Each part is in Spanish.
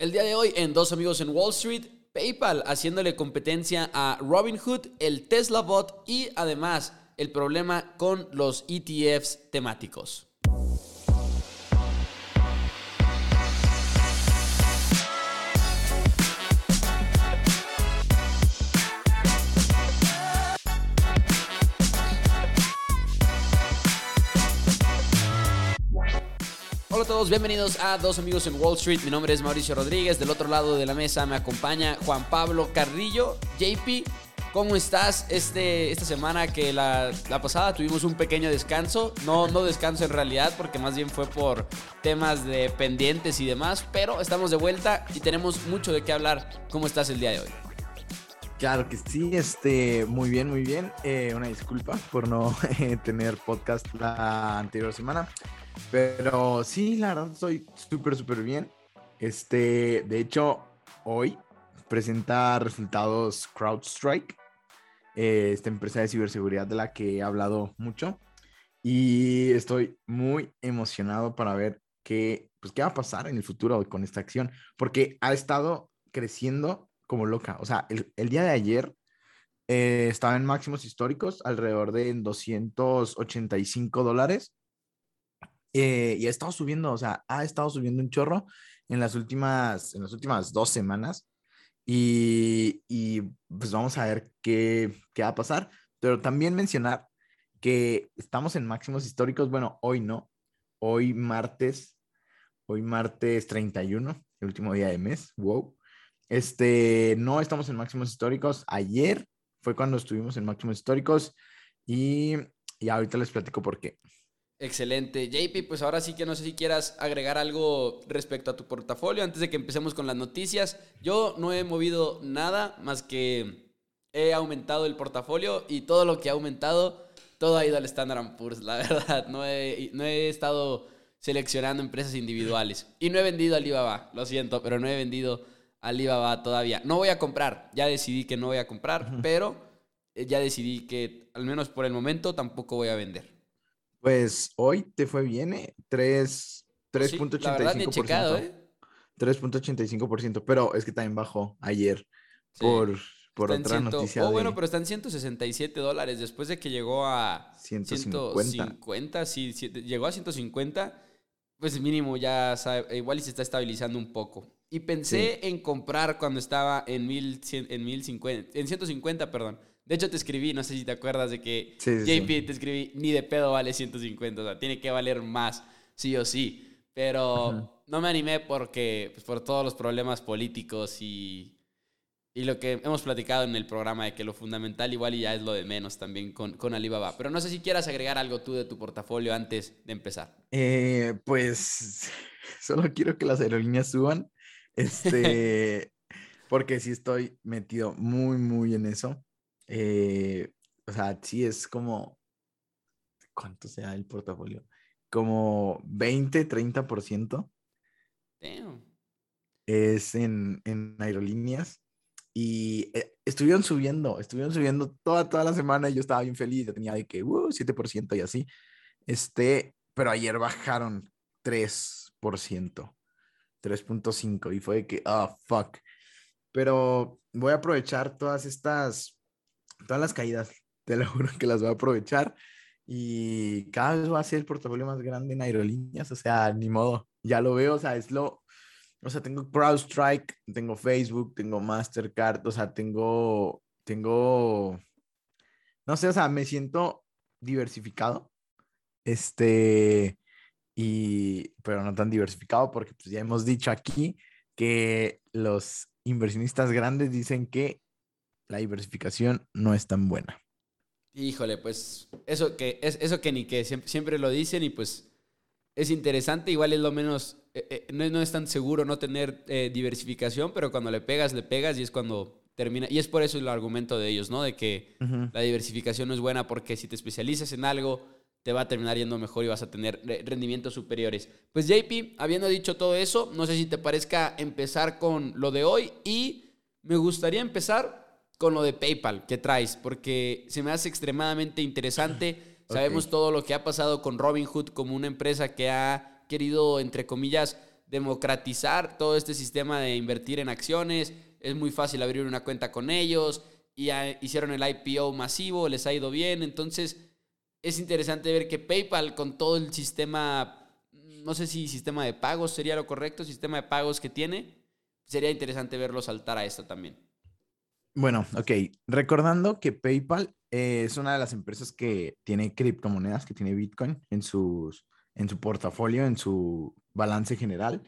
El día de hoy en Dos Amigos en Wall Street, PayPal haciéndole competencia a Robinhood, el Tesla Bot y además el problema con los ETFs temáticos. Bienvenidos a Dos Amigos en Wall Street. Mi nombre es Mauricio Rodríguez. Del otro lado de la mesa me acompaña Juan Pablo Carrillo. JP, ¿cómo estás este, esta semana que la, la, pasada tuvimos un pequeño descanso? No, no descanso en realidad porque más bien fue por temas de pendientes y demás, pero estamos de vuelta y tenemos mucho de qué hablar. ¿Cómo estás el día de hoy? Claro que sí, este, muy bien, muy bien. Eh, una disculpa por no eh, tener podcast la anterior semana. Pero sí, la verdad, estoy súper, súper bien. Este, de hecho, hoy presenta resultados CrowdStrike, eh, esta empresa de ciberseguridad de la que he hablado mucho. Y estoy muy emocionado para ver qué, pues, qué va a pasar en el futuro con esta acción, porque ha estado creciendo como loca. O sea, el, el día de ayer eh, estaba en máximos históricos, alrededor de 285 dólares. Eh, y ha estado subiendo, o sea, ha estado subiendo un chorro en las últimas, en las últimas dos semanas. Y, y pues vamos a ver qué, qué va a pasar. Pero también mencionar que estamos en máximos históricos. Bueno, hoy no. Hoy martes, hoy martes 31, el último día de mes. Wow. Este, no estamos en máximos históricos. Ayer fue cuando estuvimos en máximos históricos y, y ahorita les platico por qué. Excelente. JP, pues ahora sí que no sé si quieras agregar algo respecto a tu portafolio antes de que empecemos con las noticias. Yo no he movido nada más que he aumentado el portafolio y todo lo que ha aumentado, todo ha ido al Standard Poor's, la verdad. No he, no he estado seleccionando empresas individuales y no he vendido Alibaba, lo siento, pero no he vendido Alibaba todavía. No voy a comprar, ya decidí que no voy a comprar, pero ya decidí que al menos por el momento tampoco voy a vender. Pues hoy te fue bien, ¿eh? 3.85%. Sí, ¿eh? 3.85%, pero es que también bajó ayer sí. por, por otra ciento, noticia. Oh, de... bueno, pero están 167 dólares después de que llegó a 150. 150 sí, sí, llegó a 150, pues mínimo ya sabe, igual y se está estabilizando un poco. Y pensé en comprar cuando estaba en, 1100, en 1050, en 150, perdón. De hecho, te escribí, no sé si te acuerdas de que sí, sí, JP sí. te escribí, ni de pedo vale 150, o sea, tiene que valer más, sí o sí. Pero Ajá. no me animé porque, pues, por todos los problemas políticos y, y lo que hemos platicado en el programa de que lo fundamental igual y ya es lo de menos también con, con Alibaba. Pero no sé si quieras agregar algo tú de tu portafolio antes de empezar. Eh, pues solo quiero que las aerolíneas suban, este, porque sí estoy metido muy, muy en eso. Eh, o sea, sí es como, ¿cuánto sea el portafolio? Como 20, 30%. Damn. Es en, en aerolíneas. Y eh, estuvieron subiendo, estuvieron subiendo toda, toda la semana y yo estaba bien feliz, yo tenía de que, uh, 7% y así. Este, pero ayer bajaron 3%, 3.5 y fue de que, ah, oh, fuck. Pero voy a aprovechar todas estas todas las caídas, te lo juro que las voy a aprovechar. Y cada vez va a ser el portafolio más grande en aerolíneas, o sea, ni modo, ya lo veo, o sea, es lo, o sea, tengo CrowdStrike, tengo Facebook, tengo Mastercard, o sea, tengo, tengo, no sé, o sea, me siento diversificado, este, y, pero no tan diversificado porque pues ya hemos dicho aquí que los inversionistas grandes dicen que la diversificación no es tan buena. Híjole, pues eso que, es, eso que ni que siempre, siempre, lo dicen y pues es interesante, igual es lo menos, eh, eh, no, no, es tan seguro no tener eh, diversificación, pero cuando le pegas, le pegas y es cuando termina, y es por eso el argumento de ellos, ¿no? De que uh -huh. la diversificación no es buena porque si te especializas en algo, te va a terminar yendo mejor y vas a tener rendimientos superiores. Pues JP, habiendo dicho todo eso, no sé si te parezca empezar con lo de hoy y me gustaría empezar con lo de PayPal que traes, porque se me hace extremadamente interesante. Okay. Sabemos todo lo que ha pasado con Robinhood como una empresa que ha querido, entre comillas, democratizar todo este sistema de invertir en acciones. Es muy fácil abrir una cuenta con ellos. Y ya hicieron el IPO masivo, les ha ido bien. Entonces, es interesante ver que PayPal con todo el sistema, no sé si sistema de pagos sería lo correcto, sistema de pagos que tiene, sería interesante verlo saltar a esto también. Bueno, ok. Recordando que PayPal eh, es una de las empresas que tiene criptomonedas, que tiene Bitcoin en, sus, en su portafolio, en su balance general.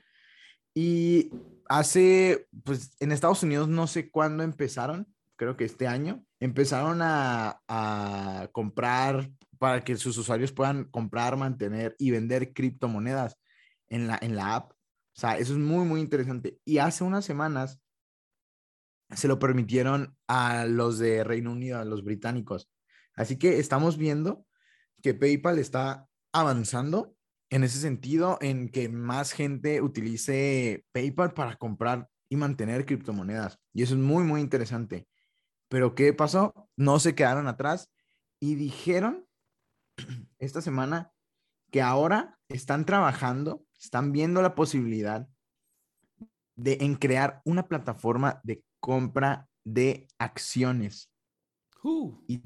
Y hace, pues en Estados Unidos no sé cuándo empezaron, creo que este año, empezaron a, a comprar para que sus usuarios puedan comprar, mantener y vender criptomonedas en la, en la app. O sea, eso es muy, muy interesante. Y hace unas semanas se lo permitieron a los de Reino Unido, a los británicos. Así que estamos viendo que PayPal está avanzando en ese sentido, en que más gente utilice PayPal para comprar y mantener criptomonedas. Y eso es muy, muy interesante. Pero ¿qué pasó? No se quedaron atrás y dijeron esta semana que ahora están trabajando, están viendo la posibilidad de crear una plataforma de compra de acciones. Uh. o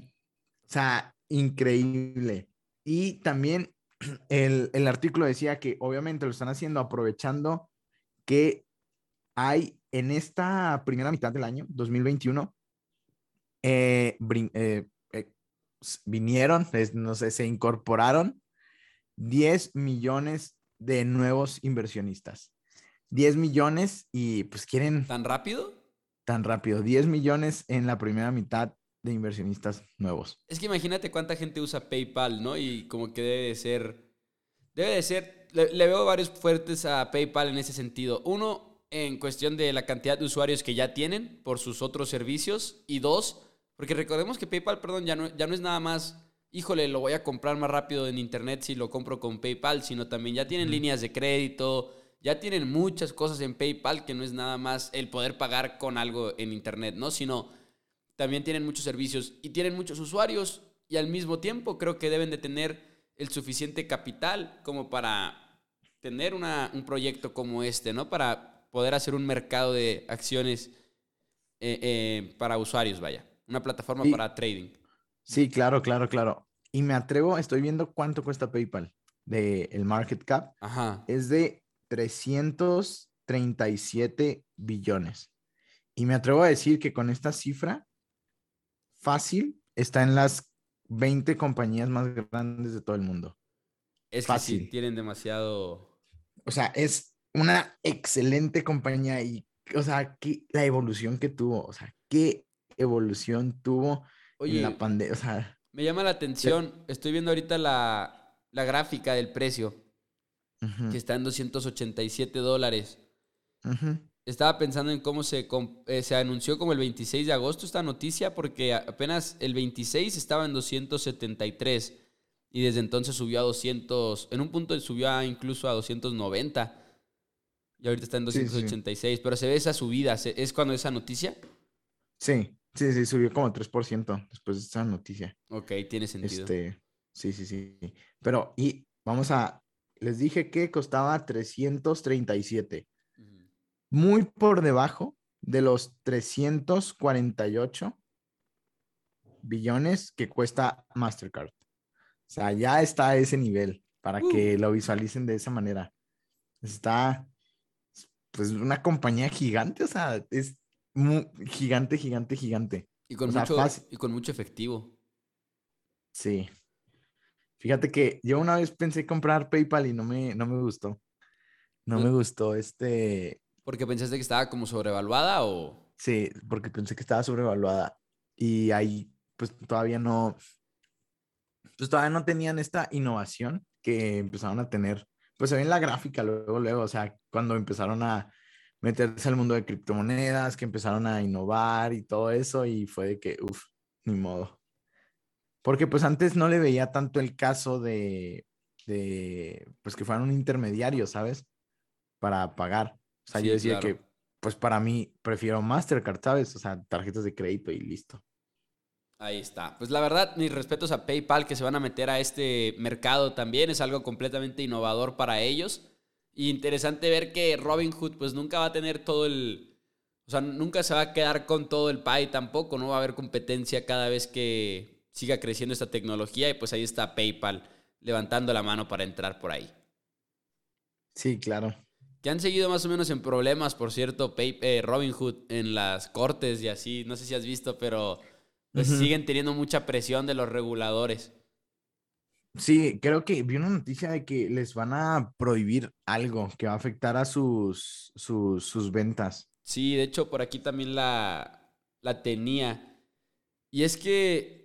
sea, increíble. Y también el, el, artículo decía que obviamente lo están haciendo aprovechando que hay en esta primera mitad del año, 2021, eh, eh, vinieron, no sé, se incorporaron 10 millones de nuevos inversionistas. 10 millones y pues quieren... ¿Tan rápido? Tan rápido. 10 millones en la primera mitad de inversionistas nuevos. Es que imagínate cuánta gente usa PayPal, ¿no? Y como que debe de ser... Debe de ser... Le, le veo varios fuertes a PayPal en ese sentido. Uno, en cuestión de la cantidad de usuarios que ya tienen por sus otros servicios. Y dos, porque recordemos que PayPal, perdón, ya no, ya no es nada más, híjole, lo voy a comprar más rápido en Internet si lo compro con PayPal, sino también ya tienen líneas de crédito, ya tienen muchas cosas en PayPal que no es nada más el poder pagar con algo en Internet, ¿no? Sino también tienen muchos servicios y tienen muchos usuarios y al mismo tiempo creo que deben de tener el suficiente capital como para tener una, un proyecto como este, ¿no? Para poder hacer un mercado de acciones eh, eh, para usuarios, vaya. Una plataforma para trading. Sí, claro, claro, claro. Y me atrevo, estoy viendo cuánto cuesta PayPal de el market cap. Ajá. Es de 337 billones. Y me atrevo a decir que con esta cifra, fácil, está en las 20 compañías más grandes de todo el mundo. Es fácil. Que tienen demasiado. O sea, es una excelente compañía y, o sea, que, la evolución que tuvo, o sea, qué evolución tuvo en la pandemia. me llama la atención, estoy viendo ahorita la, la gráfica del precio, que está en 287 dólares. Estaba pensando en cómo se, eh, se anunció como el 26 de agosto esta noticia, porque apenas el 26 estaba en 273 y desde entonces subió a 200, en un punto subió incluso a 290 y ahorita está en 286, pero se ve esa subida, ¿es cuando esa noticia? Sí, Sí, sí, subió como 3% después de esa noticia. Ok, tiene sentido. Este, sí, sí, sí. Pero, y vamos a, les dije que costaba 337. Muy por debajo de los 348 billones que cuesta Mastercard. O sea, ya está a ese nivel para que uh. lo visualicen de esa manera. Está, pues, una compañía gigante, o sea, es gigante, gigante, gigante. Y con, mucho, y con mucho efectivo. Sí. Fíjate que yo una vez pensé comprar PayPal y no me, no me gustó. No me gustó este. ¿Porque pensaste que estaba como sobrevaluada o...? Sí, porque pensé que estaba sobrevaluada. Y ahí, pues todavía no... Pues todavía no tenían esta innovación que empezaron a tener. Pues se ve en la gráfica luego, luego, o sea, cuando empezaron a meterse al mundo de criptomonedas, que empezaron a innovar y todo eso, y fue de que, uff, ni modo. Porque pues antes no le veía tanto el caso de, de pues que fueran un intermediario, ¿sabes? Para pagar. O sea, yo decía que, pues para mí, prefiero Mastercard, ¿sabes? O sea, tarjetas de crédito y listo. Ahí está. Pues la verdad, mis respetos a PayPal que se van a meter a este mercado también. Es algo completamente innovador para ellos. Y interesante ver que Robinhood pues nunca va a tener todo el... O sea, nunca se va a quedar con todo el pie tampoco, no va a haber competencia cada vez que siga creciendo esta tecnología y pues ahí está PayPal levantando la mano para entrar por ahí. Sí, claro. Que han seguido más o menos en problemas, por cierto, eh, Robinhood en las cortes y así, no sé si has visto, pero pues siguen teniendo mucha presión de los reguladores. Sí, creo que vi una noticia de que les van a prohibir algo que va a afectar a sus, sus, ventas. Sí, de hecho por aquí también la, la tenía. Y es que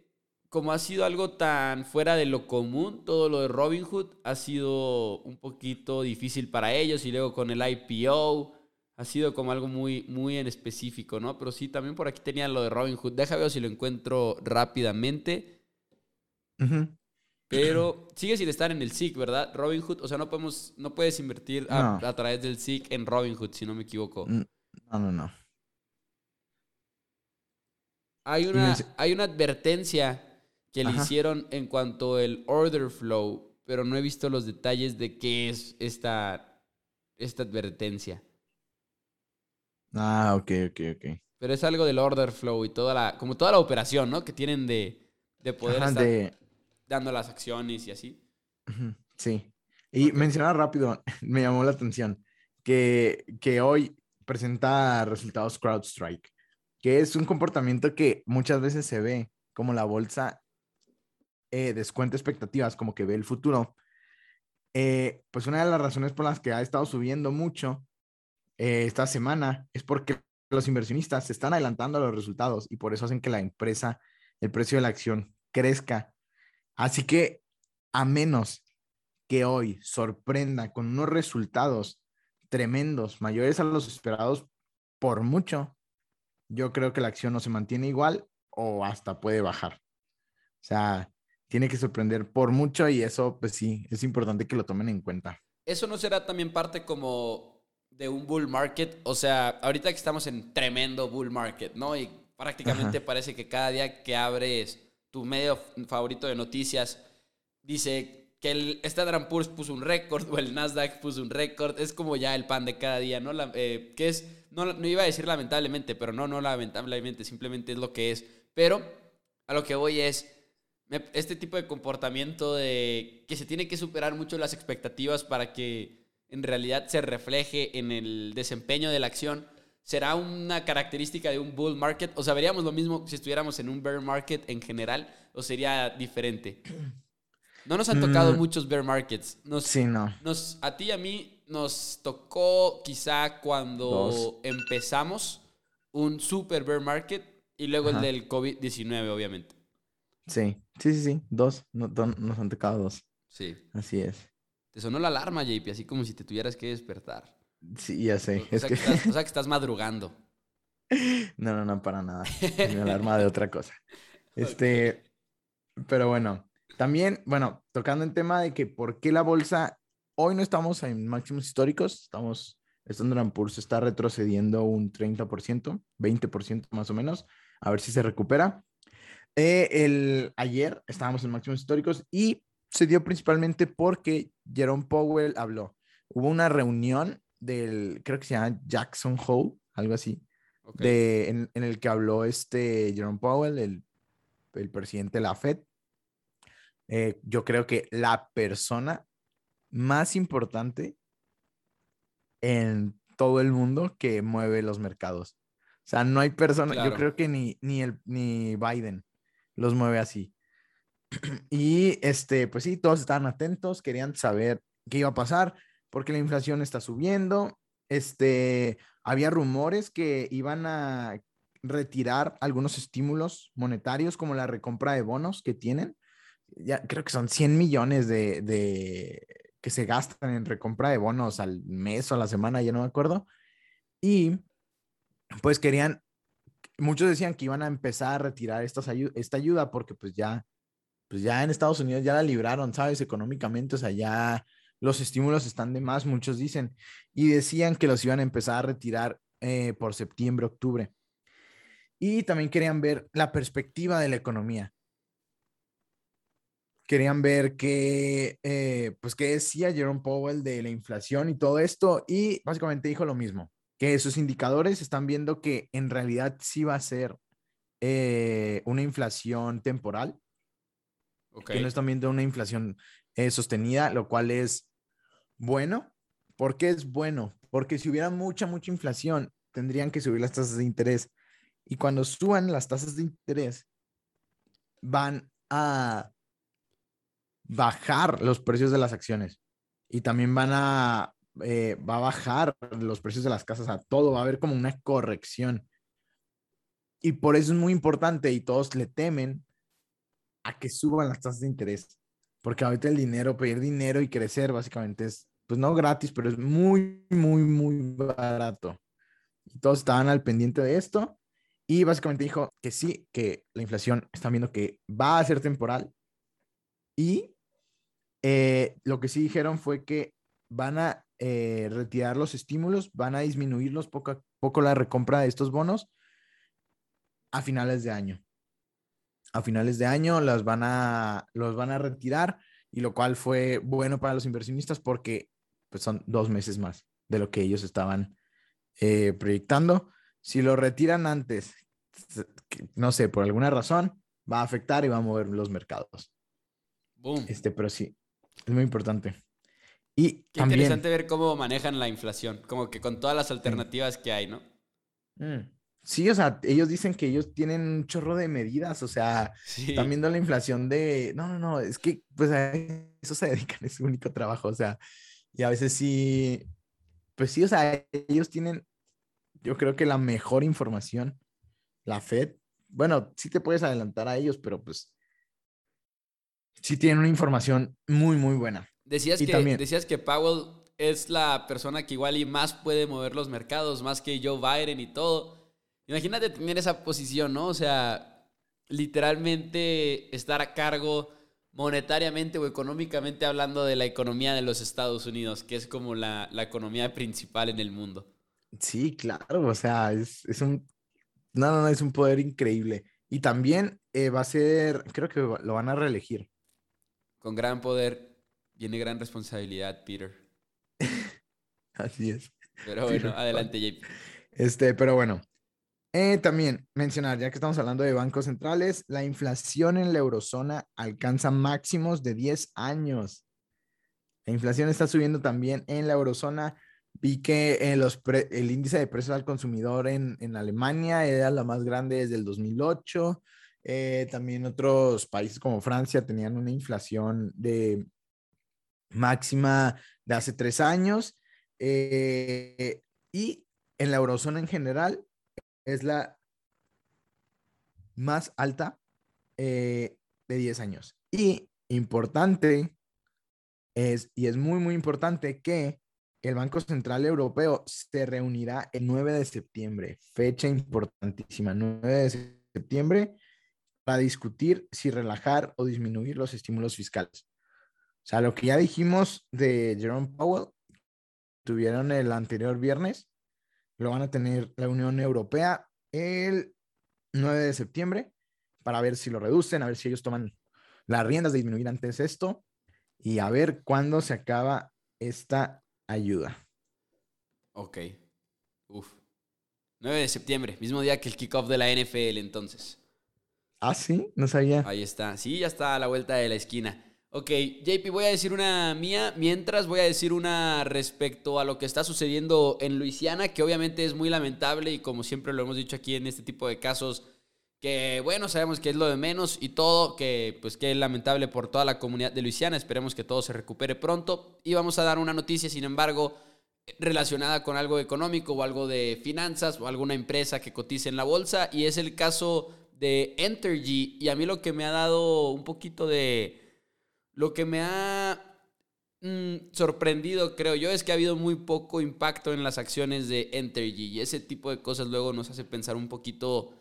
como ha sido algo tan fuera de lo común, todo lo de Robinhood ha sido un poquito difícil para ellos y luego con el IPO ha sido como algo muy, muy en específico, ¿no? Pero sí, también por aquí tenían lo de Robinhood. Déjame ver si lo encuentro rápidamente. Pero sigue sin estar en el SIC, ¿verdad? Robinhood, o sea, no podemos, no puedes invertir a, través del SIC en Robinhood, si no me equivoco. No, no, no. Hay una, hay una advertencia que le hicieron en cuanto al order flow, pero no he visto los detalles de qué es esta, esta advertencia. Ah, ok, ok, ok. Pero es algo del order flow y toda la, como toda la operación, ¿no? Que tienen de, de poder estar dando las acciones y así. Sí. Y mencionar rápido, me llamó la atención, que, que hoy presenta resultados CrowdStrike, que es un comportamiento que muchas veces se ve como la bolsa eh, descuenta expectativas, como que ve el futuro. Eh, pues una de las razones por las que ha estado subiendo mucho eh, esta semana es porque los inversionistas se están adelantando a los resultados y por eso hacen que la empresa, el precio de la acción crezca Así que a menos que hoy sorprenda con unos resultados tremendos, mayores a los esperados por mucho, yo creo que la acción no se mantiene igual o hasta puede bajar. O sea, tiene que sorprender por mucho y eso, pues sí, es importante que lo tomen en cuenta. ¿Eso no será también parte como de un bull market? O sea, ahorita que estamos en tremendo bull market, ¿no? Y prácticamente parece que cada día que abres tu medio favorito de noticias, dice que el Standard Poor's puso un récord o el Nasdaq puso un récord, es como ya el pan de cada día, ¿no? Eh, que es, no, no iba a decir lamentablemente, pero no, no lamentablemente, simplemente es lo que es. Pero a lo que voy es, este tipo de comportamiento de que se tiene que superar mucho las expectativas para que en realidad se refleje en el desempeño de la acción ¿Será una característica de un bull market? O sea, veríamos lo mismo si estuviéramos en un bear market en general o sería diferente. No nos han tocado mm. muchos bear markets. sí, no. Nos, a ti y a mí nos tocó quizá cuando empezamos un super bear market y luego el del COVID-19, obviamente. Sí, sí, sí, sí. Dos. nos han tocado dos. Sí. Así es. Te sonó la alarma, JP, así como si te tuvieras que despertar. Sí, ya sé. O, sea, que... estás, que estás madrugando. No, no, no, para nada. Me alarma de otra cosa. Este, pero bueno, también, bueno, tocando el tema de que por qué la bolsa, hoy no estamos en máximos históricos, estamos, Standard Poor's está retrocediendo un 30%, 20% más o menos, a ver si se recupera. Eh, el, ayer estábamos en máximos históricos y se dio principalmente porque Jerome Powell habló. Hubo una reunión del, creo que se llama Jackson Hole, algo así, de, en, el que habló este Jerome Powell, el, el presidente de la Fed. Eh, yo creo que la persona más importante en todo el mundo que mueve los mercados. O sea, no hay persona, yo creo que ni, ni, el, ni Biden los mueve así. Y este, pues sí, todos estaban atentos, querían saber qué iba a pasar porque la inflación está subiendo. Este, había rumores que iban a retirar algunos estímulos monetarios como la recompra de bonos que tienen. Ya creo que son 100 millones de, de que se gastan en recompra de bonos al mes o a la semana, ya no me acuerdo. Y pues querían, muchos decían que iban a empezar a retirar esta ayuda porque pues ya, pues ya en Estados Unidos ya la libraron, ¿sabes? Económicamente, o sea, ya los estímulos están de más, muchos dicen, y decían que los iban a empezar a retirar eh, por septiembre, octubre. Y también querían ver la perspectiva de la economía. querían ver qué, eh, pues, qué decía Jerome Powell de la inflación y todo esto, y básicamente dijo lo mismo, que esos indicadores están viendo que en realidad sí va a ser eh, una inflación temporal, que no están viendo una inflación eh, sostenida, lo cual es bueno. ¿Por qué es bueno? Porque si hubiera mucha, mucha inflación, tendrían que subir las tasas de interés. Y cuando suban las tasas de interés, van a bajar los precios de las acciones y también van a, eh, va a bajar los precios de las casas a todo, va a haber como una corrección. Y por eso es muy importante y todos le temen a que suban las tasas de interés. Porque ahorita el dinero, pedir dinero y crecer básicamente es, pues no gratis, pero es muy, muy, muy barato. Y todos estaban al pendiente de esto. Y básicamente dijo que sí, que la inflación están viendo que va a ser temporal y eh, lo que sí dijeron fue que van a eh, retirar los estímulos, van a disminuirlos poco a poco la recompra de estos bonos a finales de año. A finales de año los van a, los van a retirar y lo cual fue bueno para los inversionistas porque pues, son dos meses más de lo que ellos estaban eh, proyectando. Si lo retiran antes, no sé, por alguna razón, va a afectar y va a mover los mercados. Boom. Este, pero sí, es muy importante. Y Qué interesante ver cómo manejan la inflación, como que con todas las alternativas que hay, ¿no? Mm. Sí, o sea, ellos dicen que ellos tienen un chorro de medidas, o sea, están viendo la inflación de, no, no, no, es que pues a eso se dedican, es su único trabajo, o sea, y a veces sí, pues sí, o sea, ellos tienen, yo creo que la mejor información, la Fed, bueno, sí te puedes adelantar a ellos, pero pues sí tienen una información muy, muy buena. Decías, que, decías que Powell es la persona que igual y más puede mover los mercados, más que Joe Biden y todo. Imagínate tener esa posición, ¿no? O sea, literalmente estar a cargo monetariamente o económicamente hablando de la economía de los Estados Unidos, que es como la, economía principal en el mundo. Sí, claro, o sea, es, un, no, no, no, es un poder increíble. Y también eh, va a ser, creo que lo van a reelegir. Con gran poder viene gran responsabilidad, Peter. Así es. Pero bueno, adelante, JP. Este, pero bueno. Eh, también mencionar, ya que estamos hablando de bancos centrales, la inflación en la eurozona alcanza máximos de 10 años. La inflación está subiendo también en la eurozona. Vi que eh, los el índice de precios al consumidor en, en Alemania era la más grande desde el 2008. Eh, también otros países como Francia tenían una inflación de máxima de hace tres años. Eh, y en la eurozona en general es la más alta eh, de 10 años. Y importante es, y es muy, muy importante que el Banco Central Europeo se reunirá el 9 de septiembre, fecha importantísima, 9 de septiembre, para discutir si relajar o disminuir los estímulos fiscales. O sea, lo que ya dijimos de Jerome Powell, tuvieron el anterior viernes, lo van a tener la Unión Europea el 9 de septiembre para ver si lo reducen, a ver si ellos toman las riendas de disminuir antes esto y a ver cuándo se acaba esta ayuda. Ok. Uf. 9 de septiembre, mismo día que el kickoff de la NFL entonces. Ah, sí, no sabía. Ahí está. Sí, ya está a la vuelta de la esquina. Ok, JP, voy a decir una mía, mientras voy a decir una respecto a lo que está sucediendo en Luisiana, que obviamente es muy lamentable y como siempre lo hemos dicho aquí en este tipo de casos, que bueno, sabemos que es lo de menos y todo, que pues que es lamentable por toda la comunidad de Luisiana, esperemos que todo se recupere pronto. Y vamos a dar una noticia, sin embargo, relacionada con algo económico o algo de finanzas o alguna empresa que cotice en la bolsa y es el caso de Entergy. Y a mí lo que me ha dado un poquito de... Lo que me ha mm, sorprendido, creo yo, es que ha habido muy poco impacto en las acciones de Entergy y ese tipo de cosas luego nos hace pensar un poquito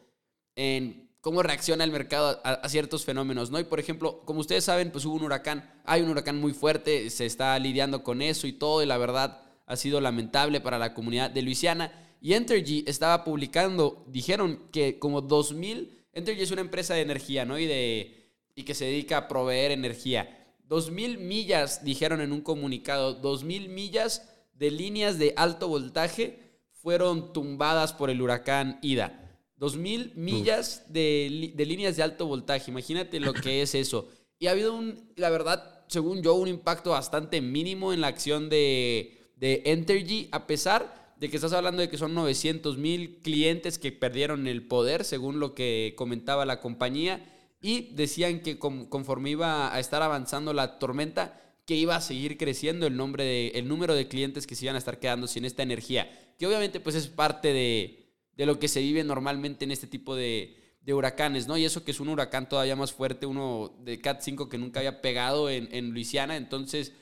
en cómo reacciona el mercado a, ciertos fenómenos, ¿no? Y por ejemplo, como ustedes saben, pues hubo un huracán, hay un huracán muy fuerte, se está lidiando con eso y todo, y la verdad ha sido lamentable para la comunidad de Luisiana. Y Entergy estaba publicando, dijeron que como 2000 Entergy es una empresa de energía, ¿no? Y de y que se dedica a proveer energía. 2.000 millas, dijeron en un comunicado, 2.000 millas de líneas de alto voltaje fueron tumbadas por el huracán Ida. 2.000 millas de, de, líneas de alto voltaje, imagínate lo que es eso. Y ha habido un, la verdad, según yo, un impacto bastante mínimo en la acción de, de Entergy, a pesar de que estás hablando de que son 900 mil clientes que perdieron el poder, según lo que comentaba la compañía, y decían que conforme iba a estar avanzando la tormenta, que iba a seguir creciendo el, nombre de, el número de clientes que se iban a estar quedando sin esta energía, que obviamente pues es parte de, de lo que se vive normalmente en este tipo de, de, huracanes, ¿no? Y eso que es un huracán todavía más fuerte, uno de Cat 5 que nunca había pegado en, en Luisiana, entonces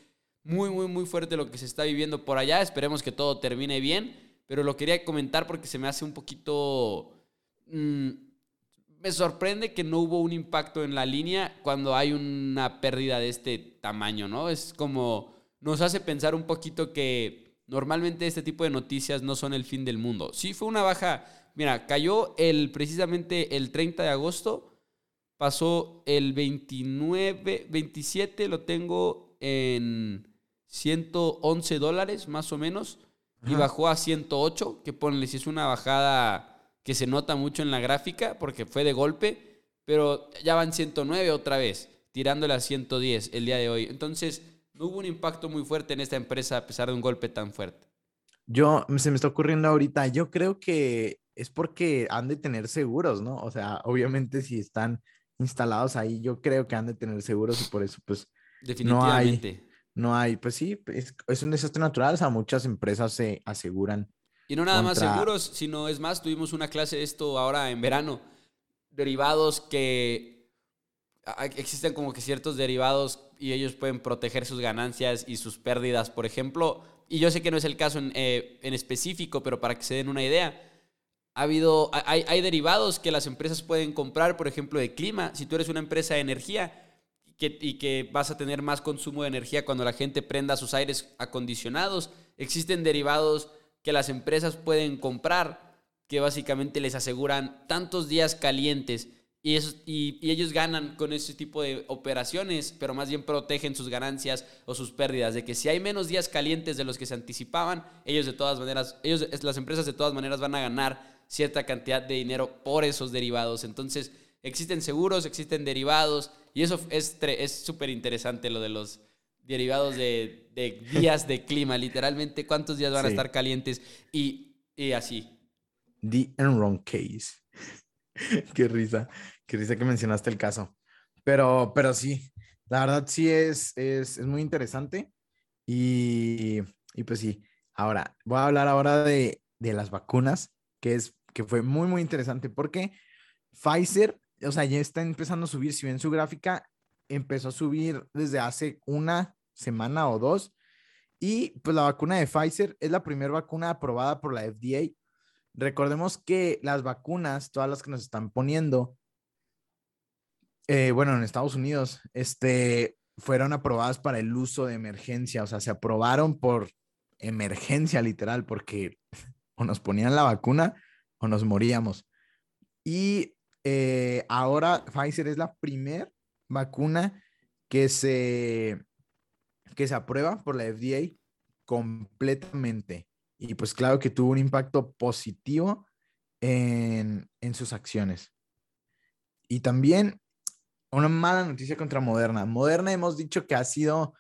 muy, muy, muy fuerte lo que se está viviendo por allá. Esperemos que todo termine bien, pero lo quería comentar porque se me hace un poquito... Mm, me sorprende que no hubo un impacto en la línea cuando hay una pérdida de este tamaño, ¿no? Es como nos hace pensar un poquito que normalmente este tipo de noticias no son el fin del mundo. Sí fue una baja, mira, cayó el precisamente el 30 de agosto, pasó el 29, 27 lo tengo en 111 dólares más o menos y bajó a 108, que ponle si es una bajada que se nota mucho en la gráfica porque fue de golpe, pero ya van 109 otra vez, tirándole a 110 el día de hoy. Entonces, no hubo un impacto muy fuerte en esta empresa a pesar de un golpe tan fuerte. Yo, se me está ocurriendo ahorita, yo creo que es porque han de tener seguros, ¿no? O sea, obviamente si están instalados ahí, yo creo que han de tener seguros y por eso pues Definitivamente no hay, pues sí, es, un desastre natural, o sea, muchas empresas se aseguran. Y no nada más seguros, sino es más, tuvimos una clase de esto ahora en verano, derivados que existen como que ciertos derivados y ellos pueden proteger sus ganancias y sus pérdidas, por ejemplo, y yo sé que no es el caso en, eh, en específico, pero para que se den una idea, ha habido, hay, hay derivados que las empresas pueden comprar, por ejemplo, de clima, si tú eres una empresa de energía, y que vas a tener más consumo de energía cuando la gente prenda sus aires acondicionados. Existen derivados que las empresas pueden comprar que básicamente les aseguran tantos días calientes y, y, ellos ganan con ese tipo de operaciones, pero más bien protegen sus ganancias o sus pérdidas, de que si hay menos días calientes de los que se anticipaban, ellos de todas maneras, ellos, las empresas de todas maneras van a ganar cierta cantidad de dinero por esos derivados. Entonces, existen seguros, existen derivados, y eso es súper interesante lo de los derivados de, días de clima, literalmente cuántos días van a estar calientes y, así. The Enron case. qué risa, qué risa que mencionaste el caso. Pero, pero sí, la verdad sí es, es, muy interesante. Y, y, pues sí, ahora voy a hablar ahora de, de las vacunas, que, es, que fue muy, muy interesante porque Pfizer o sea, ya está empezando a subir. Si ven su gráfica, empezó a subir desde hace una semana o dos. Y pues la vacuna de Pfizer es la primera vacuna aprobada por la FDA. Recordemos que las vacunas, todas las que nos están poniendo, eh, bueno, en Estados Unidos, este, fueron aprobadas para el uso de emergencia. O sea, se aprobaron por emergencia literal, porque o nos ponían la vacuna o nos moríamos. Y eh, ahora Pfizer es la primera vacuna que se, que se aprueba por la FDA completamente. Y pues claro que tuvo un impacto positivo en, sus acciones. Y también una mala noticia contra Moderna. Moderna hemos dicho que ha sido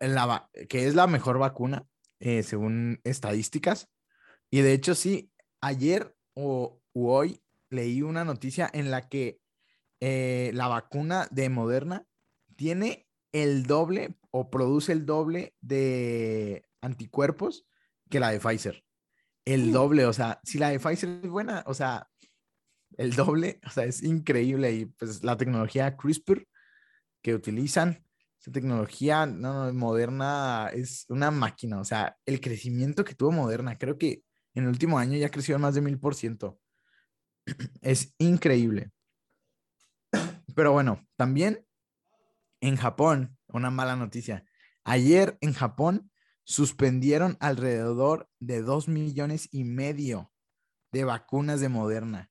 la, que es la mejor vacuna eh, según estadísticas. Y de hecho sí, ayer o hoy leí una noticia en la que eh, la vacuna de Moderna tiene el doble o produce el doble de anticuerpos que la de Pfizer. El mm. doble, o sea, si la de Pfizer es buena, o sea, el doble, o sea, es increíble. Y pues la tecnología CRISPR que utilizan, esa tecnología no, moderna es una máquina, o sea, el crecimiento que tuvo Moderna, creo que en el último año ya creció más de mil por ciento. Es increíble. Pero bueno, también en Japón, una mala noticia. Ayer en Japón suspendieron alrededor de dos millones y medio de vacunas de Moderna.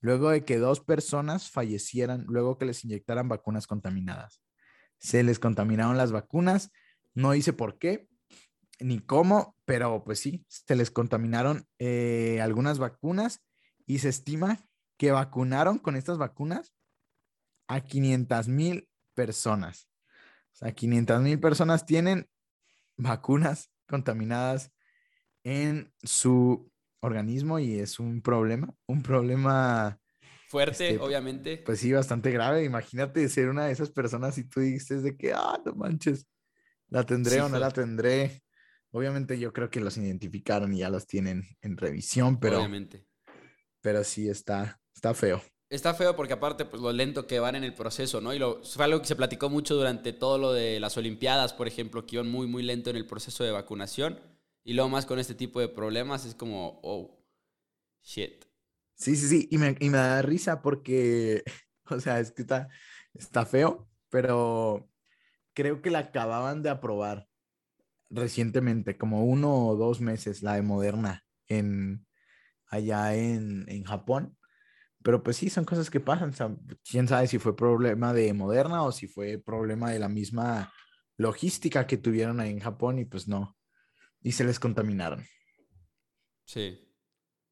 luego de que dos personas fallecieran luego que les inyectaran vacunas contaminadas. Se les contaminaron las vacunas, no dice por qué ni cómo, pero pues sí, se les contaminaron eh, algunas vacunas y se estima que vacunaron con estas vacunas a 500 mil personas. O sea, 500 mil personas tienen vacunas contaminadas en su organismo y es un problema, un problema fuerte, este, obviamente. Pues sí, bastante grave. Imagínate ser una de esas personas y tú dices de que, ah, no manches, la tendré o no la tendré. Obviamente yo creo que los identificaron y ya los tienen en revisión, pero... Obviamente. Pero sí está, está feo. Está feo porque aparte, pues lo lento que van en el proceso, ¿no? Y lo, fue algo que se platicó mucho durante todo lo de las Olimpiadas, por ejemplo, que iban muy, muy lento en el proceso de vacunación. Y luego más con este tipo de problemas es como, oh, shit. Sí, sí, sí. Y me, y me da risa porque, o sea, es que está, está feo, pero creo que la acababan de aprobar recientemente, como uno o dos meses, la de Moderna en, allá en, en Japón. Pero pues sí, son cosas que pasan. quién sabe si fue problema de Moderna o si fue problema de la misma logística que tuvieron ahí en Japón y pues no. Y se les contaminaron. Sí,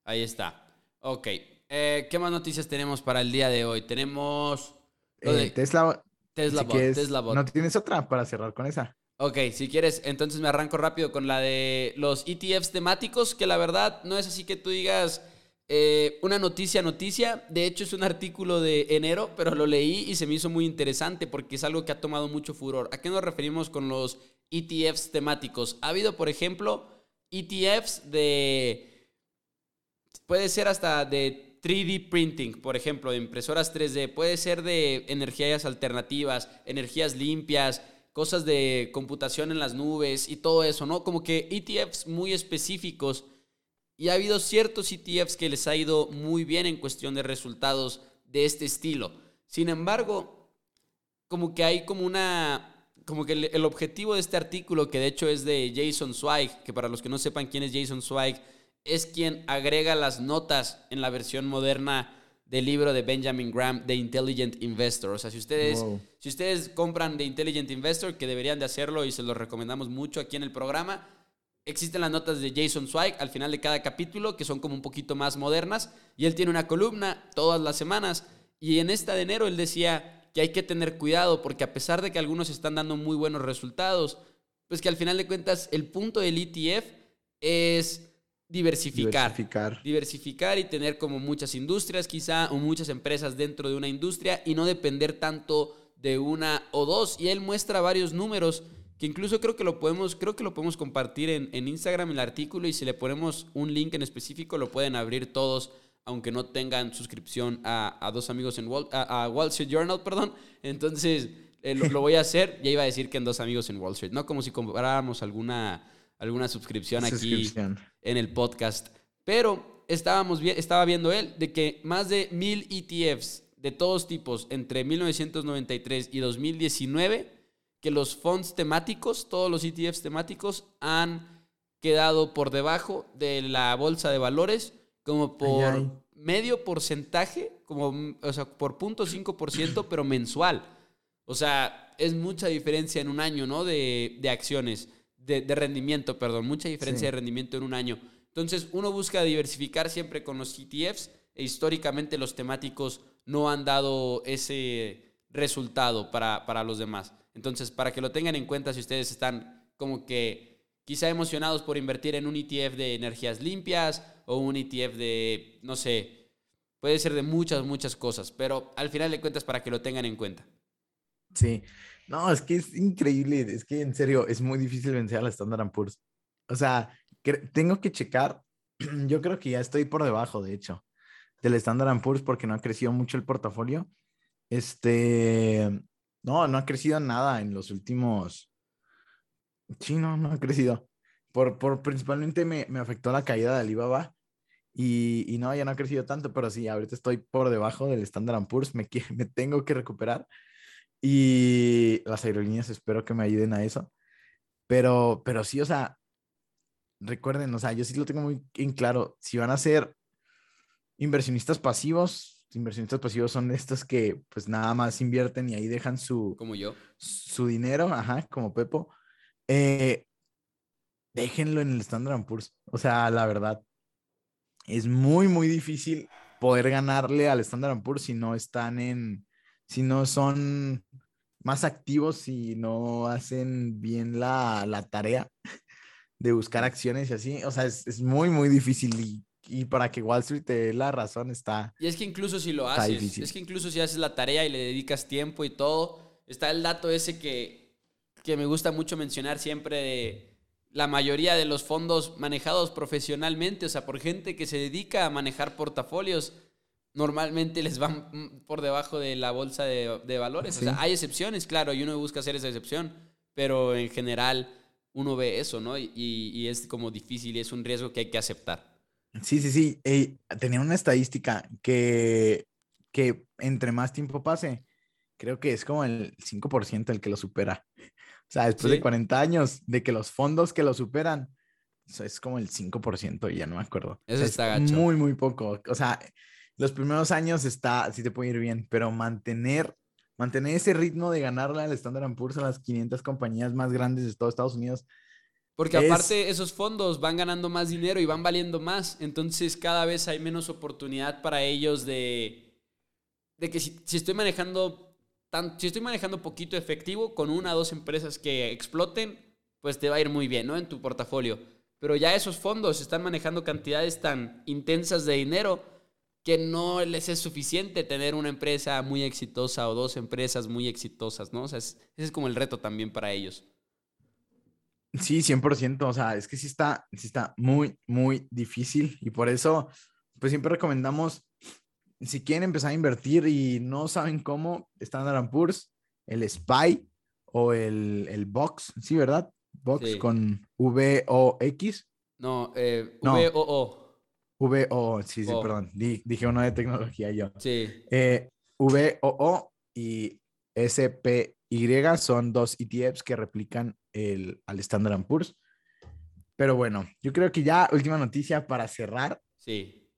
ahí está. Ok. Eh, ¿Qué más noticias tenemos para el día de hoy? Tenemos... Eh, Tesla. Tesla, Tesla ¿No tienes otra para cerrar con esa? Ok, si quieres, entonces me arranco rápido con la de los ETFs temáticos, que la verdad no es así que tú digas eh, una noticia, noticia. De hecho, es un artículo de enero, pero lo leí y se me hizo muy interesante porque es algo que ha tomado mucho furor. ¿A qué nos referimos con los ETFs temáticos? Ha habido, por ejemplo, ETFs de... Puede ser hasta de 3D printing, por ejemplo, de impresoras 3D. Puede ser de energías alternativas, energías limpias cosas de computación en las nubes y todo eso, ¿no? Como que ETFs muy específicos. Y ha habido ciertos ETFs que les ha ido muy bien en cuestión de resultados de este estilo. Sin embargo, como que hay como una, como que el, objetivo de este artículo, que de hecho es de Jason Zweig, que para los que no sepan quién es Jason Zweig, es quien agrega las notas en la versión moderna del libro de Benjamin Graham, The Intelligent Investor. O sea, si ustedes, si ustedes compran The Intelligent Investor, que deberían de hacerlo y se los recomendamos mucho aquí en el programa, existen las notas de Jason Zweig al final de cada capítulo, que son como un poquito más modernas, y él tiene una columna todas las semanas, y en esta de enero él decía que hay que tener cuidado, porque a pesar de que algunos están dando muy buenos resultados, pues que al final de cuentas el punto del ETF es diversificar, diversificar. y tener como muchas industrias quizá o muchas empresas dentro de una industria y no depender tanto de una o dos. Y él muestra varios números que incluso creo que lo podemos, creo que lo podemos compartir en, en Instagram el artículo y si le ponemos un link en específico lo pueden abrir todos aunque no tengan suscripción a, a dos amigos en Wall, a, Wall Street Journal, perdón. Entonces eh, lo, lo, voy a hacer. Ya iba a decir que en dos amigos en Wall Street, no como si compráramos alguna alguna suscripción, aquí en el podcast. Pero estábamos, estaba viendo él de que más de mil ETFs de todos tipos entre 1993 y 2019, que los fondos temáticos, todos los ETFs temáticos han quedado por debajo de la bolsa de valores como por medio porcentaje, como, o sea, por 0.5%, pero mensual. O sea, es mucha diferencia en un año, ¿no? De, de acciones de, rendimiento, perdón, mucha diferencia de rendimiento en un año. Entonces, uno busca diversificar siempre con los ETFs e históricamente los temáticos no han dado ese resultado para, para los demás. Entonces, para que lo tengan en cuenta si ustedes están como que quizá emocionados por invertir en un ETF de energías limpias o un ETF de, no sé, puede ser de muchas, muchas cosas, pero al final de cuentas para que lo tengan en cuenta. Sí, no, es que es increíble, es que en serio es muy difícil vencer a la Standard Poor's. O sea, tengo que checar, yo creo que ya estoy por debajo, de hecho, del Standard Poor's porque no ha crecido mucho el portafolio. Este, no, no ha crecido nada en los últimos, sí, no, no ha crecido. Por, por principalmente me, me afectó la caída de Alibaba y, y, no, ya no ha crecido tanto, pero sí, ahorita estoy por debajo del Standard Poor's, me, me tengo que recuperar y las aerolíneas espero que me ayuden a eso. Pero, pero sí, o sea, recuerden, o sea, yo sí lo tengo muy en claro. Si van a ser inversionistas pasivos, inversionistas pasivos son estos que pues nada más invierten y ahí dejan su, Como yo. su dinero, ajá, como Pepo, eh, déjenlo en el Standard Poor's. O sea, la verdad, es muy, muy difícil poder ganarle al Standard Poor's si no están en, si no son más activos, si no hacen bien la, la tarea de buscar acciones y así. O sea, es, es muy, muy difícil y, y para que Wall Street te dé la razón está... Y es que incluso si lo haces, difícil. es que incluso si haces la tarea y le dedicas tiempo y todo, está el dato ese que, que me gusta mucho mencionar siempre de la mayoría de los fondos manejados profesionalmente, o sea, por gente que se dedica a manejar portafolios, normalmente les van mm, por debajo de la bolsa de, de valores. Sí. O sea, hay excepciones, claro, y uno busca hacer esa excepción, pero en general uno ve eso, ¿no? Y, y es como difícil y es un riesgo que hay que aceptar. Sí, sí, sí. Ey, tenía una estadística que, que entre más tiempo pase, creo que es como el 5% el que lo supera. O sea, después Sí. de 40 años, de que los fondos que lo superan, es como el 5%, y ya no me acuerdo. O Eso sea, está es gacho. Muy, muy poco. O sea, los primeros años está, sí te puede ir bien, pero mantener, mantener ese ritmo de ganarle al Standard Poor's a las 500 compañías más grandes de todo Estados Unidos, Porque Es- aparte esos fondos van ganando más dinero y van valiendo más, entonces cada vez hay menos oportunidad para ellos de, de que si, si estoy manejando tan, si estoy manejando poquito efectivo con una o dos empresas que exploten, pues te va a ir muy bien, ¿no? En tu portafolio. Pero ya esos fondos están manejando cantidades tan intensas de dinero que no les es suficiente tener una empresa muy exitosa o dos empresas muy exitosas, ¿no? O sea, es- ese es como el reto también para ellos. Sí, 100%, o sea, es que sí está, sí está muy, muy difícil y por eso, pues siempre recomendamos, si quieren empezar a invertir y no saben cómo, Standard Poor's, el SPY o el, el Box, sí, ¿verdad? Box Sí. con V-O-X, No, eh, No. VOO. V-O, sí, sí, perdón, di- dije uno de tecnología yo. Sí. Eh, VOO y SPY son dos ETFs que replican el, al Standard Poor's. Pero bueno, yo creo que ya última noticia para cerrar, Sí.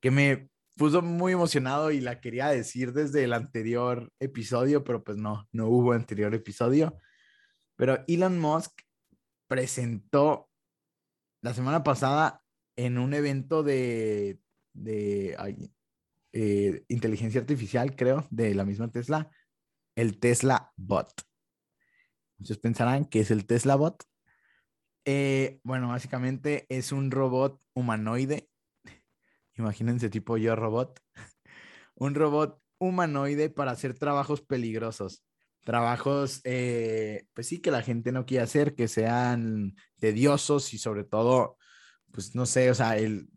que me puso muy emocionado y la quería decir desde el anterior episodio, pero pues no, no hubo anterior episodio. Pero Elon Musk presentó la semana pasada en un evento de, de ay, eh, inteligencia artificial, creo, de la misma Tesla, el Tesla Bot. Muchos pensarán que es el Tesla Bot. Eh, bueno, básicamente es un robot humanoide. Imagínense tipo yo robot. un robot humanoide para hacer trabajos peligrosos. Trabajos, eh, pues sí, que la gente no quiere hacer, que sean tediosos y sobre todo, pues no sé, o sea, el,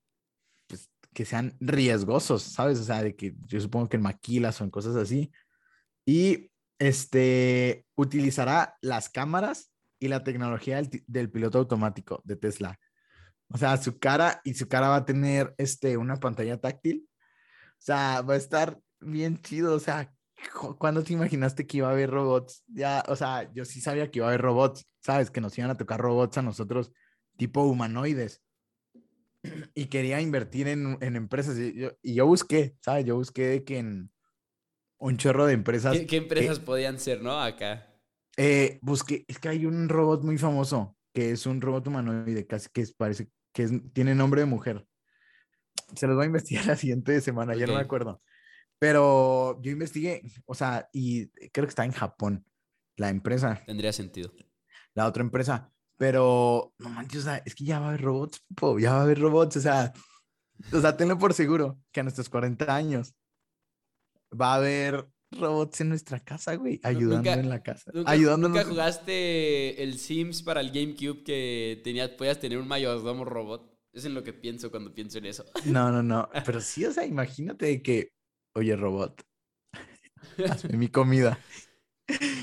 pues, que sean riesgosos, ¿sabes? O sea, de que yo supongo que en maquilas o en cosas así. Y este utilizará las cámaras y la tecnología del, piloto automático de Tesla. O sea, su cara y su cara va a tener este, una pantalla táctil. O sea, va a estar bien chido. O sea, cu- ¿cuándo te imaginaste que iba a haber robots? Ya, o sea, yo sí sabía que iba a haber robots, ¿sabes? Que nos iban a tocar robots a nosotros, tipo humanoides. Y quería invertir en, en empresas. Y yo, y yo busqué, ¿sabes? Yo busqué que en un chorro de empresas. ¿Qué, qué empresas podían ser, no? Acá. Eh, busqué, es que hay un robot muy famoso que es un robot humanoide, casi que es- parece que es- tiene nombre de mujer. Se los voy a investigar la siguiente semana, ya no me acuerdo. Pero yo investigué, o sea, y creo que está en Japón, la empresa, Tendría sentido. la otra empresa. Pero, no manches, o sea, es que ya va a haber robots, po, ya va a haber robots, o sea, o sea, tenlo por seguro que a nuestros 40 años va a haber robots en nuestra casa, güey, ayudando nunca- en la casa. ¿Nunca, ayudándonos. nunca jugaste el Sims para el GameCube que tenías, podías tener un mayordomo robot? Es en lo que pienso cuando pienso en eso. No, no, no. Pero sí, o sea, imagínate que, oye, robot, hazme mi comida.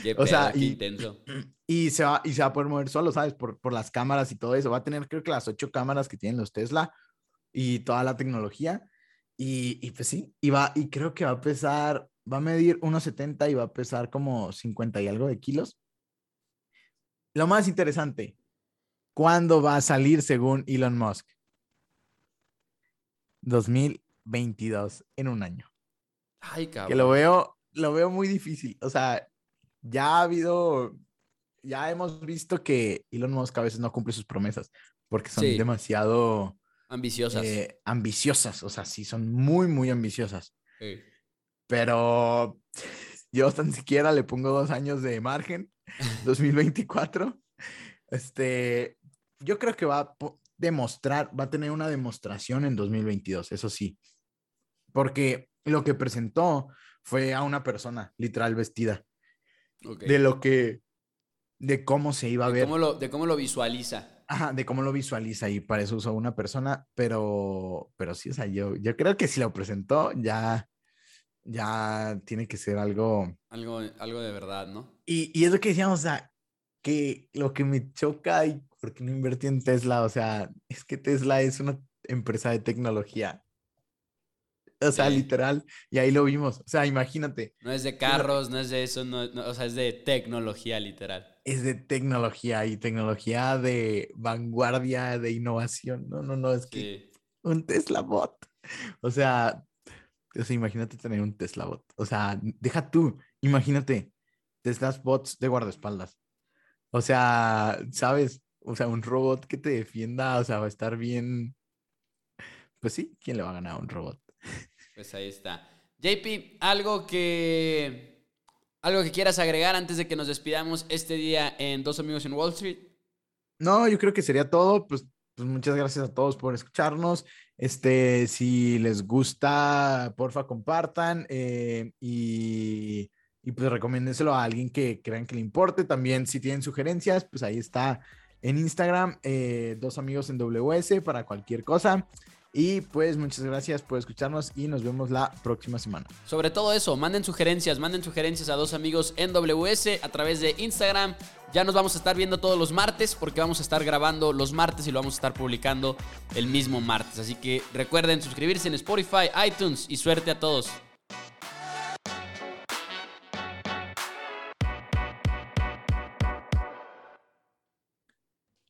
Qué O sea, qué y- intenso. Y se va, y se va a poder mover solo, ¿sabes? Por, por las cámaras y todo eso. Va a tener, creo que las ocho cámaras que tienen los Tesla y toda la tecnología. Y, y pues sí, y, va, y creo que va a pesar, va a medir 1,70 y va a pesar como 50 y algo de kilos. Lo más interesante, ¿cuándo va a salir según Elon Musk? 2022, en un año. Ay, cabrón. que lo veo, lo veo muy difícil. O sea, ya ha habido, ya hemos visto que Elon Musk a veces no cumple sus promesas porque son Sí. demasiado Ambiciosas. eh, ambiciosas. O sea, sí, son muy, muy ambiciosas. Sí. Pero yo tan siquiera le pongo dos años de margen, 2024. Este, yo creo que va a demostrar, va a tener una demostración en 2022, eso sí. Porque lo que presentó fue a una persona literal vestida, de lo que, de cómo se iba a de, ver, cómo lo, de cómo lo visualiza. Ajá, de cómo lo visualiza y para eso usó una persona, pero, pero sí, o sea, yo, yo creo que si lo presentó ya, ya tiene que ser algo Algo, algo de verdad, ¿no? Y, y es lo que decíamos, o sea, que lo que me choca y por qué no invertí en Tesla, o sea, es que Tesla es una empresa de tecnología. O sea, Sí. literal, y ahí lo vimos. O sea, imagínate, No es de carros, no es de eso, no, no, o sea, es de tecnología literal. Es de tecnología y tecnología de vanguardia, de innovación. No, no, no, es que Sí. un Tesla bot. O sea, o sea, imagínate tener un Tesla bot. O sea, deja tú, imagínate, Tesla bots de guardaespaldas. O sea, ¿sabes? O sea, un robot que te defienda, o sea, va a estar bien. Pues sí, ¿quién le va a ganar a un robot? Pues ahí está. JP, algo que. Algo que quieras agregar antes de que nos despidamos este día en Dos Amigos en Wall Street. No, yo creo que sería todo. Pues, pues muchas gracias a todos por escucharnos. Este, si les gusta, porfa, compartan eh, y, y pues recomiéndenselo a alguien que crean que le importe. También, si tienen sugerencias, pues ahí está en Instagram, eh, dos amigos en WS para cualquier cosa. Y pues muchas gracias por escucharnos y nos vemos la próxima semana. Sobre todo eso, manden sugerencias, manden sugerencias a dos amigos en WS a través de Instagram. Ya nos vamos a estar viendo todos los martes porque vamos a estar grabando los martes y lo vamos a estar publicando el mismo martes. Así que recuerden suscribirse en Spotify, iTunes y suerte a todos.